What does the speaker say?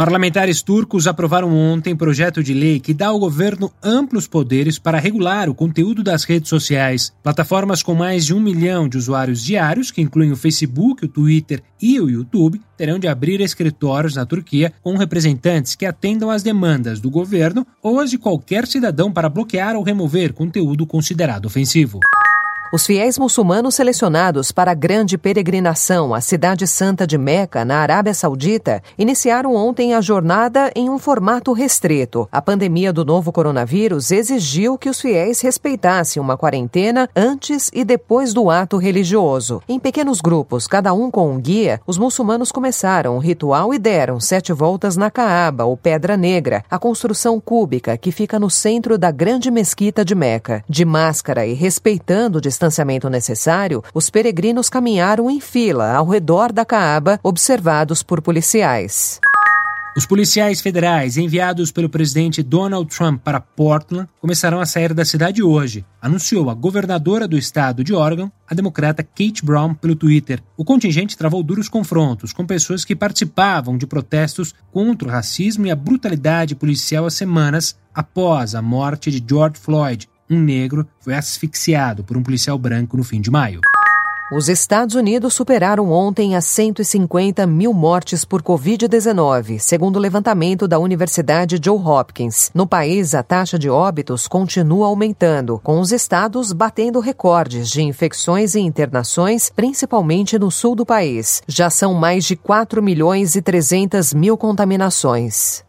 Parlamentares turcos aprovaram ontem projeto de lei que dá ao governo amplos poderes para regular o conteúdo das redes sociais. Plataformas com mais de um milhão de usuários diários, que incluem o Facebook, o Twitter e o YouTube, terão de abrir escritórios na Turquia com representantes que atendam às demandas do governo ou as de qualquer cidadão para bloquear ou remover conteúdo considerado ofensivo. Os fiéis muçulmanos selecionados para a grande peregrinação à Cidade Santa de Meca, na Arábia Saudita, iniciaram ontem a jornada em um formato restrito. A pandemia do novo coronavírus exigiu que os fiéis respeitassem uma quarentena antes e depois do ato religioso. Em pequenos grupos, cada um com um guia, os muçulmanos começaram o ritual e deram sete voltas na Caaba, ou Pedra Negra, a construção cúbica que fica no centro da grande mesquita de Meca. De máscara e respeitando o distanciamento necessário, os peregrinos caminharam em fila ao redor da Caaba, observados por policiais. Os policiais federais enviados pelo presidente Donald Trump para Portland começarão a sair da cidade hoje, anunciou a governadora do estado de Oregon, a democrata Kate Brown, pelo Twitter. O contingente travou duros confrontos com pessoas que participavam de protestos contra o racismo e a brutalidade policial há semanas após a morte de George Floyd, um negro foi asfixiado por um policial branco no fim de maio. Os Estados Unidos superaram ontem as 150 mil mortes por Covid-19, segundo o levantamento da Universidade Johns Hopkins. No país, a taxa de óbitos continua aumentando, com os estados batendo recordes de infecções e internações, principalmente no sul do país. Já são mais de 4 milhões e 300 mil contaminações.